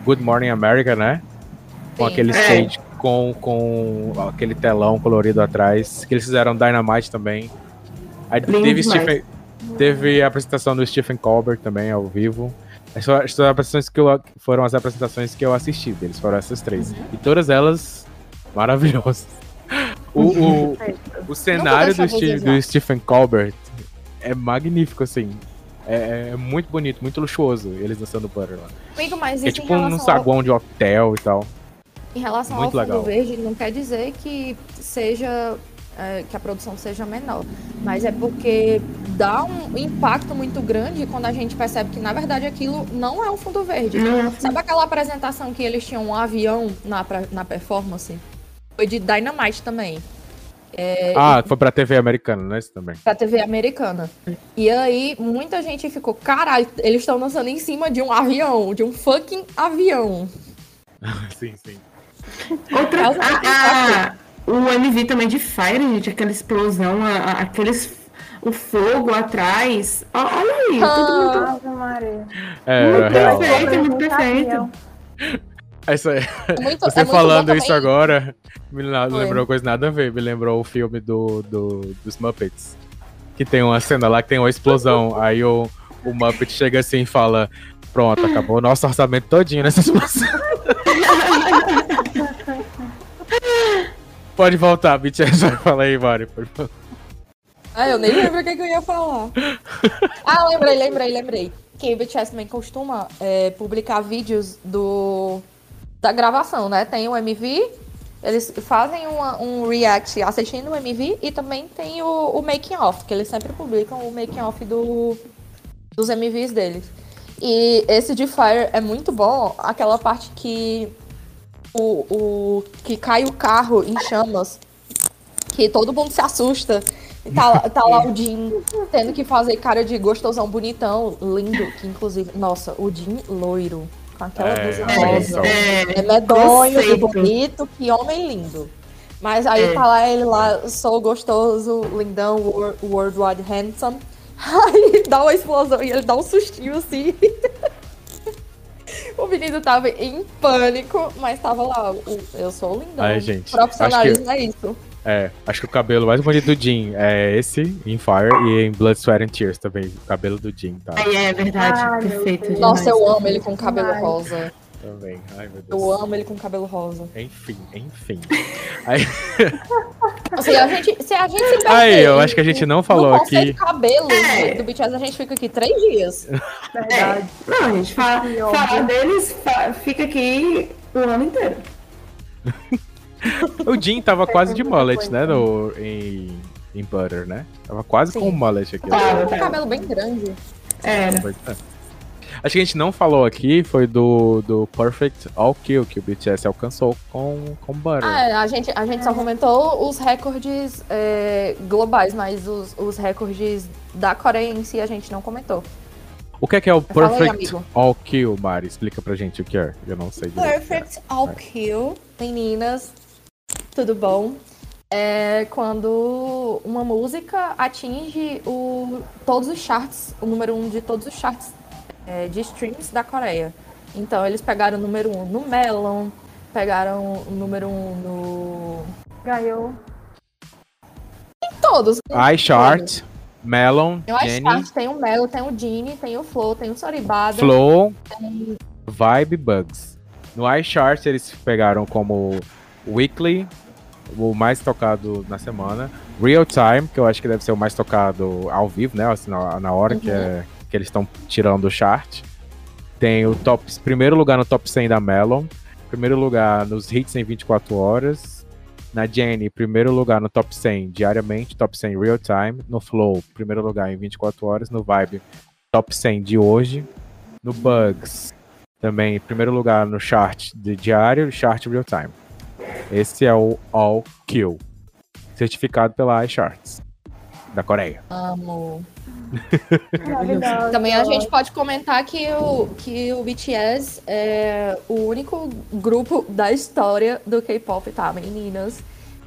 Good Morning America, né? Com Sim. aquele É. stage com, com aquele telão colorido atrás. Que eles fizeram Dynamite também. Aí Lindo teve. Stephen, teve a apresentação do Stephen Colbert também ao vivo. Essas essas apresentações que eu, foram as apresentações que eu assisti deles, foram essas três. E todas elas maravilhosas. O, o, o cenário do, eu Ste- desejar. do Stephen Colbert é magnífico, assim. É, é muito bonito, muito luxuoso eles dançando Butter lá. Amigo, mas É tipo um relação ao- saguão de hotel e tal. Em relação Muito ao fundo legal. verde, não quer dizer que seja é, que a produção seja menor, mas é porque dá um impacto muito grande quando a gente percebe que na verdade aquilo não é um fundo verde. Não, Sabe aquela apresentação que eles tinham um avião na, pra- na performance? Foi de Dynamite também. É, Ah, foi pra TV americana, né? Isso também. pra TV americana. E aí, muita gente ficou, caralho, eles estão dançando em cima de um avião, de um fucking avião. sim, sim. Outra. Ah, ah, o MV também de Fire, gente, aquela explosão, a- a- aqueles. O fogo atrás. Ó, Olha aí, tudo muito. Ave Maria. É, Muito real. perfeito, muito perfeito. avião. É isso aí. Muito, Você é falando isso agora, me lembrou coisa nada a ver. Me lembrou o filme do, do- dos Muppets. Que tem uma cena lá que tem uma explosão. aí o, o Muppet chega assim e fala: Pronto, acabou o nosso orçamento todinho nessa explosão. Pode voltar, BTS vai falar aí, Mário. por favor. Ah, eu nem lembro o que, que eu ia falar. ah, lembrei, lembrei, lembrei. Que o BTS também costuma é, publicar vídeos do da gravação, né? Tem o MV, eles fazem uma- um react assistindo o MV e também tem o, o making off, que eles sempre publicam o making off do, dos MVs deles. E esse de Fire é muito bom, aquela parte que o, o que cai o carro em chamas, que todo mundo se assusta. E Tá, lá- tá lá o Jim tendo que fazer cara de gostosão bonitão, lindo, que inclusive, nossa, o Jim loiro, com aquela É, blusa é, rosa. É, É medonho, Conceito. bonito, que homem lindo. Mas aí É. tá lá ele lá, sou gostoso, lindão, wor- worldwide handsome. Aí dá uma explosão e ele dá um sustinho assim. o menino tava em pânico, mas tava lá, o- eu sou lindão. Ai, gente, Profissionalismo é isso. É, acho que o cabelo mais bonito do Jin é esse, em Fire, e em Blood, Sweat and Tears também. O cabelo do Jin, tá? aí é verdade, meu perfeito. Nossa, eu amo ele com cabelo rosa. Também. Ai, meu Deus. Eu amo ele com cabelo rosa. Enfim, enfim. Aí, Assim, a gente, se a gente se perder aí, eu acho que a gente não falou no aqui. cabelo É. do BTS, a gente fica aqui três dias. Verdade. Não, a gente fala, óbvio. deles fica aqui o ano inteiro. O Jin tava quase de mullet, né? No, em, em Butter, né? Tava quase Sim. com o mullet aqui. Ele tem um cabelo bem grande. Era. É. Acho que a gente não falou aqui foi do, do Perfect All Kill que o BTS alcançou com, com Butter. Ah, é, a gente, a gente só comentou os recordes é, globais, mas os, os recordes da Coreia em si a gente não comentou. O que é, que é o Fala aí, Perfect amigo. All Kill, Mari? Explica pra gente o que é. Eu não sei direito. Perfect All Kill. Meninas, tudo bom? É quando uma música atinge o, todos os charts, o número um de todos os charts é, de streams da Coreia. Então eles pegaram o número um no Melon, pegaram o número um no. Ganhou. Em todos. iChart, Melon, Tem o tem o Melo, tem o Genie, tem o Flow, tem o Soribada. Flow, Vibe Bugs. No iChart eles pegaram como Weekly, o mais tocado na semana. Real Time, que eu acho que deve ser o mais tocado ao vivo, né? Assim, na, na hora que, é, que eles estão tirando o chart. Tem o top, primeiro lugar no top 100 da Melon. Primeiro lugar nos hits em 24 horas. Na Jenny, primeiro lugar no top 100 diariamente, top 100 real time. No Flow, primeiro lugar em 24 horas. No Vibe, top 100 de hoje. No Bugs, também primeiro lugar no chart de diário, chart real time. Esse é o All Kill, certificado pela iCharts da Coreia. Amo. Também a gente pode comentar que o, que o BTS é o único grupo da história do K-pop, tá, meninas?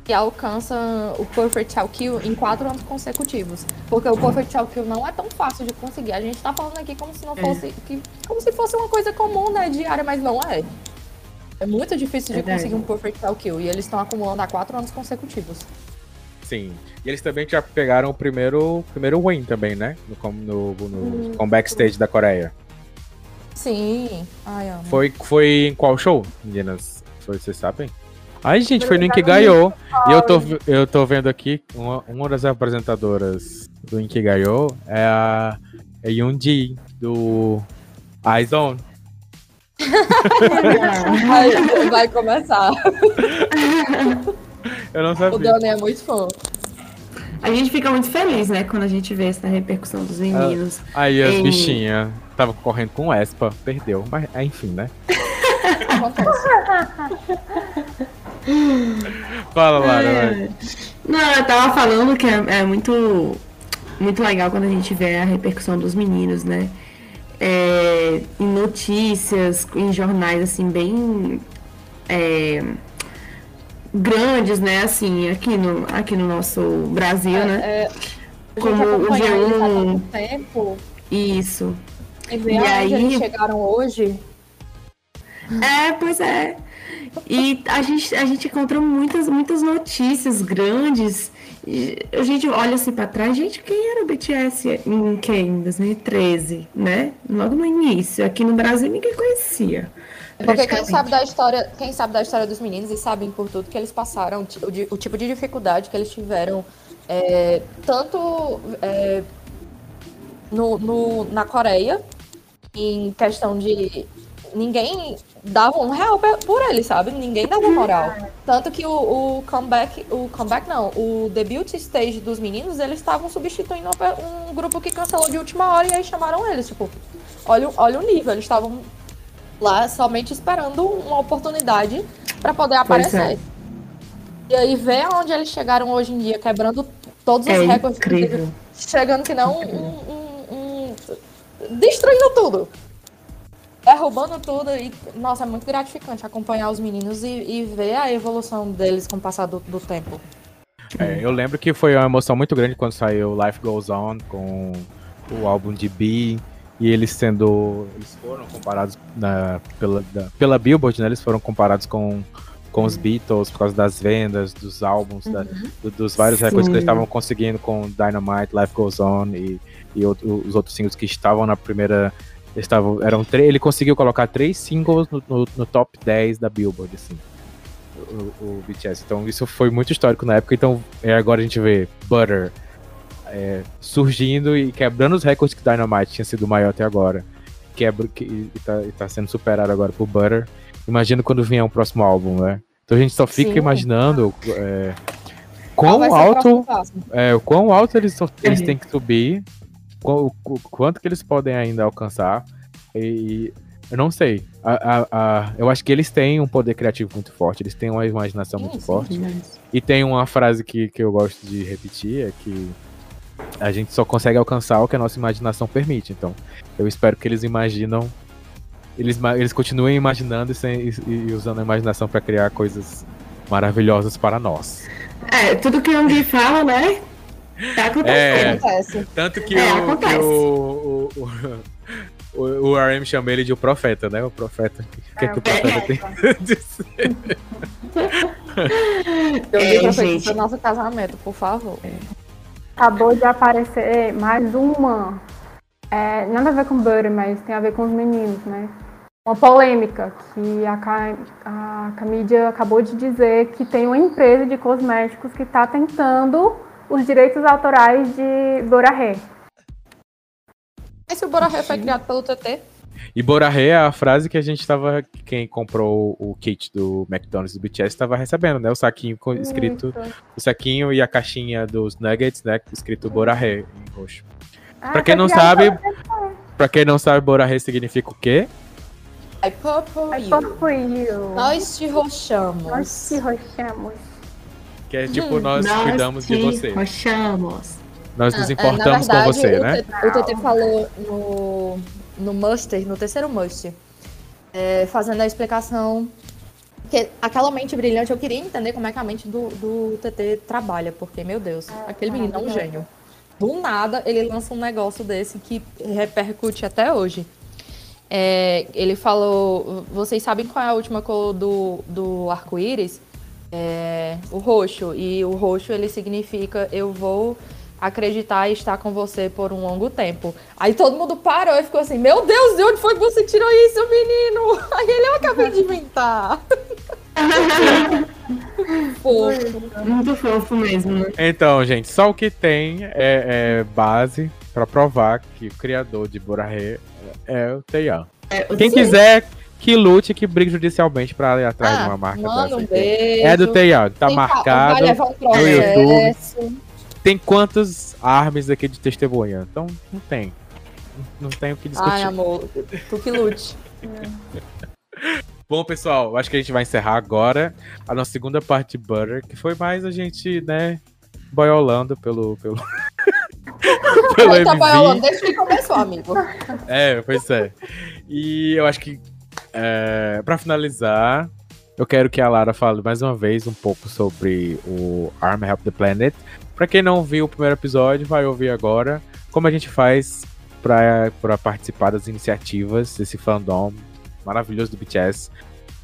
Que alcança o Perfect Shell Kill em quatro anos consecutivos. Porque o Perfect Shell Kill não é tão fácil de conseguir. A gente tá falando aqui como se não fosse. que- como se fosse uma coisa comum, né? Diária, mas não é. É muito difícil de Verdade. conseguir um Perfect Shell Kill. E eles estão acumulando há quatro anos consecutivos. Sim. E eles também já pegaram o primeiro, primeiro win também, né? No, com- no, no, com backstage da Coreia. Sim. Ai, amo. Foi, foi em qual show, meninas? Foi, vocês sabem? Ai, gente, foi no Inkigayo. E eu tô, eu tô vendo aqui, uma, uma das apresentadoras do Inkigayo é a é Yoonji, do iZone. Vai, vai começar. Eu não O sabia. Dani é muito fã. A gente fica muito feliz, né, quando a gente vê essa repercussão dos meninos. Aí as Em- bichinhas tava correndo com o Espa, perdeu. Mas é, enfim, né? Fala, Lara. É. Não, eu tava falando que é, é muito, muito legal quando a gente vê a repercussão dos meninos, né? É, em notícias, em jornais, assim, bem é, grandes, né? Assim, aqui no, aqui no nosso Brasil, né? É, a gente Como o acompanha eles há G1. tanto tempo Isso. e E aí- eles chegaram hoje. É, pois é. E a gente, a gente encontra muitas, muitas notícias grandes. E a gente olha assim pra trás, gente, quem era o BTS em que? Em 2013, né? Logo no início. Aqui no Brasil ninguém conhecia. Porque quem sabe da história, quem sabe da história dos meninos e sabem por tudo que eles passaram, o, tipo de dificuldade que eles tiveram, é, tanto é, no, no- na Coreia, em questão de ninguém dava um real por eles, sabe? Ninguém dava moral. Tanto que o, o comeback, o comeback não, o debut stage dos meninos, eles estavam substituindo um grupo que cancelou de última hora e aí chamaram eles, tipo, olha, olha o nível, eles estavam lá somente esperando uma oportunidade para poder Pois aparecer. é. E aí ver aonde eles chegaram hoje em dia, quebrando todos os É recordes, incrível. chegando que não um, um- um- destruindo tudo. Derrubando tudo e, nossa, é muito gratificante acompanhar os meninos e, e ver a evolução deles com o passar do, do tempo. É, eu lembro que foi uma emoção muito grande quando saiu Life Goes On com o álbum de B. E eles sendo. Eles foram comparados na- pela, da- pela Billboard, né? Eles foram comparados com, com os Beatles por causa das vendas, dos álbuns, da- do- dos vários recordes que eles estavam conseguindo com Dynamite, Life Goes On e, e outro- os outros singles que estavam na primeira Eles tavam, eram três, ele conseguiu colocar três singles no, no, no top 10 da Billboard, assim. O, o, BTS. Então isso foi muito histórico na época. Então é, agora a gente vê Butter é, surgindo e quebrando os recordes que Dynamite tinha sido maior até agora. Quebra que, e, tá, e tá sendo superado agora por Butter. Imagina quando vier um próximo álbum, né? Então a gente só fica Sim. imaginando é, quão alto. É, quão alto eles, eles têm que subir o, o, quanto que eles podem ainda alcançar. E eu não sei. A, a, a, eu acho que eles têm um poder criativo muito forte, eles têm uma imaginação muito sim, forte. Sim. E tem uma frase que, que eu gosto de repetir, é que a gente só consegue alcançar o que a nossa imaginação permite. Então, eu espero que eles imaginam. Eles, eles continuem imaginando e, sem, e, e usando a imaginação para criar coisas maravilhosas para nós. É, tudo que o fala, né? Tá acontecendo. É, tanto que, é, o, que o, o, o, o, RM chama ele de o profeta, né? O profeta. O que, é, que o profeta tem a dizer? Eu é, gente... nosso casamento, por favor. Acabou de aparecer mais uma. É, nada a ver com Butter, mas tem a ver com os meninos, né? Uma polêmica que a, a Camídia acabou de dizer que tem uma empresa de cosméticos que está tentando os direitos autorais de Boraré. Esse Boraré foi criado pelo TT? E Boraré é a frase que a gente estava. Quem comprou o kit do McDonald's do BTS estava recebendo, né? O saquinho com, escrito. Isso. O saquinho e a caixinha dos nuggets, né? Escrito Boraré em roxo. Ah, pra quem não sabe. Pra quem não sabe, Boraré significa o quê? I pop for you. Nós te roxamos. Nós te roxamos. Que é tipo, nós, nós cuidamos de você. Nós nos ah, é, importamos verdade, com você, o né? O TT falou no, no Muster, no terceiro Muster, é, fazendo a explicação. Que aquela mente brilhante, eu queria entender como é que a mente do, do TT trabalha, porque, meu Deus, é, aquele menino é um gênio. Do nada, ele lança um negócio desse que repercute até hoje. É, ele falou: vocês sabem qual é a última cor do, do arco-íris? é, o roxo. E o roxo ele significa eu vou acreditar e estar com você por um longo tempo. Aí todo mundo parou e ficou assim: Meu Deus, de onde foi que você tirou isso, menino? Aí ele eu acabei de inventar. fofo. Muito fofo mesmo. Né? Então, gente, só o que tem é, é base para provar que o criador de Borahé é o Teian. É, Quem quiser que lute, que brigue judicialmente pra ir atrás ah, de uma marca mano, dessa. Um beijo. É do Teiago, tá Tem marcado um no YouTube. Tem quantos armas aqui de testemunha? Então, não tem. Não tem o que discutir. Ai, amor, tu que lute. Bom, pessoal, acho que a gente vai encerrar agora a nossa segunda parte de Butter, que foi mais a gente, né, boiolando pelo. pelo... pelo tá boiolando desde que começou, amigo. É, pois é. E eu acho que é, para finalizar, eu quero que a Lara fale mais uma vez um pouco sobre o Arm Help the Planet. Para quem não viu o primeiro episódio, vai ouvir agora como a gente faz para participar das iniciativas desse fandom maravilhoso do BTS.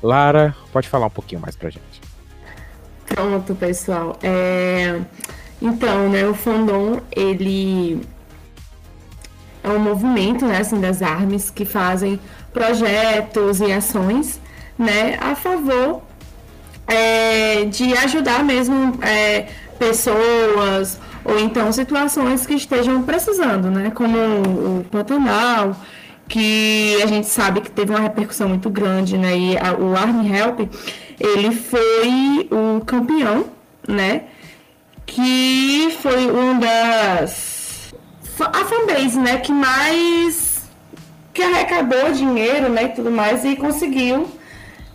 Lara, pode falar um pouquinho mais pra gente. Pronto, pessoal. É... Então, né, o fandom, ele é um movimento, né, assim, das armas que fazem projetos e ações né, a favor é, de ajudar mesmo é, pessoas ou então situações que estejam precisando, né, como o Pantanal, que a gente sabe que teve uma repercussão muito grande, né, e a, o Army Help, ele foi o campeão, né, que foi uma das a fanbase, né, que mais que arrecadou dinheiro né, e tudo mais e conseguiu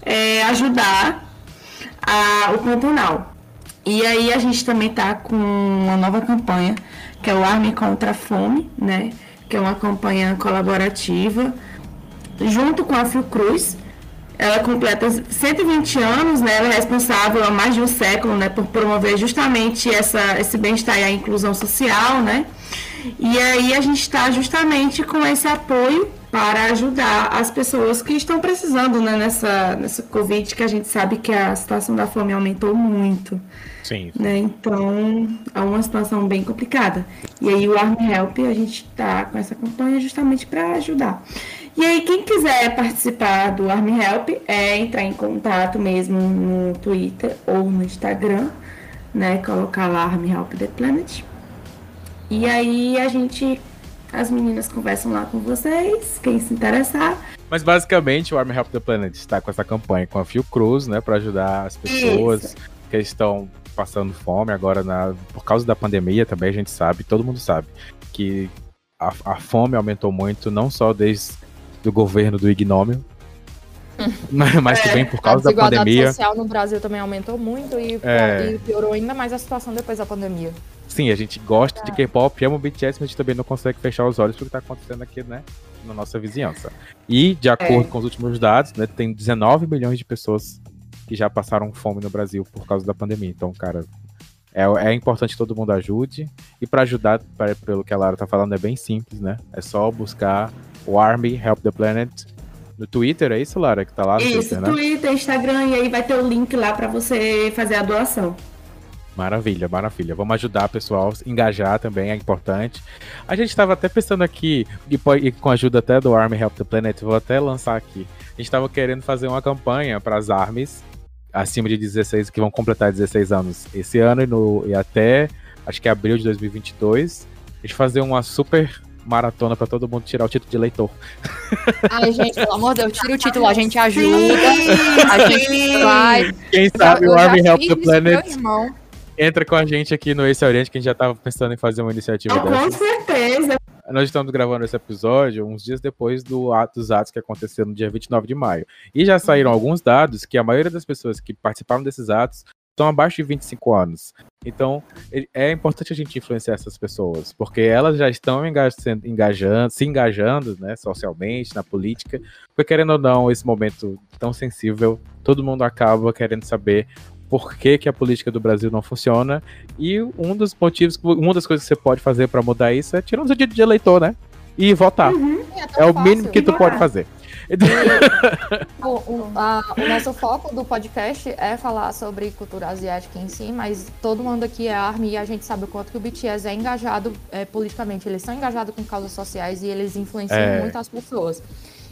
é, ajudar a, o Pantanal. E aí a gente também está com uma nova campanha, que é o Arme contra a Fome, né? Que é uma campanha colaborativa, junto com a Fiocruz. Ela completa 120 anos, né? Ela é responsável há mais de um século, né? Por promover justamente essa, esse bem-estar e a inclusão social, né? E aí a gente está justamente com esse apoio para ajudar as pessoas que estão precisando né, nessa, nessa Covid, que a gente sabe que a situação da fome aumentou muito. Sim. Né? Então, é uma situação bem complicada. E aí o Arm Help, a gente está com essa campanha justamente para ajudar. E aí, quem quiser participar do Army Help é entrar em contato mesmo no Twitter ou no Instagram, né? Colocar lá Army Help The Planet. E aí a gente, as meninas conversam lá com vocês, quem se interessar. Mas basicamente o Army Help the Planet está com essa campanha com a Fiocruz, né, para ajudar as pessoas Isso. que estão passando fome agora na, por causa da pandemia também a gente sabe, todo mundo sabe que a, a fome aumentou muito, não só desde o governo do ignômio, mas é, também por causa da pandemia. A social no Brasil também aumentou muito e, é. e, piorou ainda mais a situação depois da pandemia. Sim, a gente gosta é. de K-pop, ama o BTS, mas a gente também não consegue fechar os olhos pro que tá acontecendo aqui, né? Na nossa vizinhança. E, de acordo é. com os últimos dados, né, tem 19 milhões de pessoas que já passaram fome no Brasil por causa da pandemia. Então, cara, é, é importante que todo mundo ajude. E para ajudar, pra, pelo que a Lara tá falando, é bem simples, né? É só buscar o Army Help the Planet no Twitter, é isso, Lara? Que tá lá no isso, Twitter, né? Twitter, Instagram, e aí vai ter o link lá para você fazer a doação. Maravilha, maravilha. Vamos ajudar, pessoal, engajar também é importante. A gente estava até pensando aqui, e com a ajuda até do Army Help the Planet, vou até lançar aqui. A gente estava querendo fazer uma campanha para as armies acima de 16 que vão completar 16 anos esse ano e, no, e até acho que abril de 2022. A gente fazer uma super maratona para todo mundo tirar o título de eleitor. Ai, gente, pelo amor de Deus, tira o título, a gente ajuda. a gente vai. Quem sabe o Army Help the Planet entra com a gente aqui no Esse Oriente, que a gente já estava pensando em fazer uma iniciativa oh, Com certeza. Nós estamos gravando esse episódio uns dias depois do ato, dos atos que aconteceram no dia 29 de maio. E já saíram alguns dados que a maioria das pessoas que participaram desses atos estão abaixo de 25 anos. Então, é importante a gente influenciar essas pessoas, porque elas já estão engajando, se engajando né, socialmente, na política, porque querendo ou não, esse momento tão sensível, todo mundo acaba querendo saber por que, que, a política do Brasil não funciona. E um dos motivos, uma das coisas que você pode fazer para mudar isso é tirar o seu de eleitor, né? E votar. Uhum, é, é o mínimo que tu pode fazer. o, o, a, o, nosso foco do podcast é falar sobre cultura asiática em si, mas todo mundo aqui é ARMY e a gente sabe o quanto que o BTS é engajado é, politicamente. Eles são engajados com causas sociais e eles influenciam é. muito as pessoas.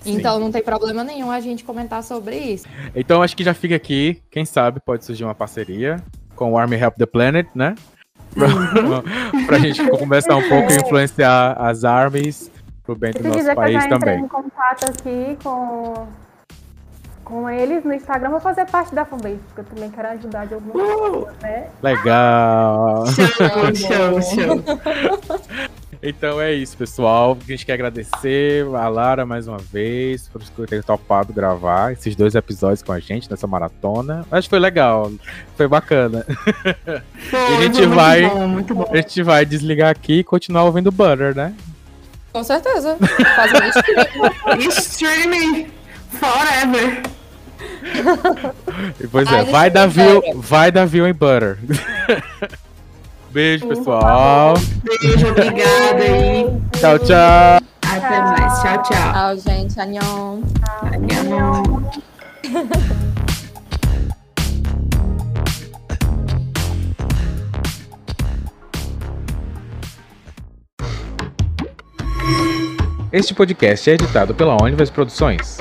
Sim. Então não tem problema nenhum a gente comentar sobre isso. Então acho que já fica aqui, quem sabe pode surgir uma parceria com o Army Help the Planet, né? Pra, uhum. pra gente começar um pouco a influenciar as armies pro bem do nosso país também. em contato aqui com, com eles no Instagram, vou fazer parte da fanbase, porque eu também quero ajudar de alguma forma, né? Legal! Show, show, show. Então é isso, pessoal. A gente quer agradecer a Lara mais uma vez por ter topado gravar esses dois episódios com a gente nessa maratona. Acho que foi legal, foi bacana. Foi, e a gente vai, bom, muito bom. a gente vai desligar aqui e continuar ouvindo Butter, né? Com certeza. Fazendo streaming forever. Pois é, vai dar view, vai dar view em Butter. Beijo, pessoal. Beijo, obrigada aí. Tchau, tchau. Até mais. Tchau, tchau. Tchau, gente. Anhong. Anhong. Este podcast é editado pela Onivers Produções.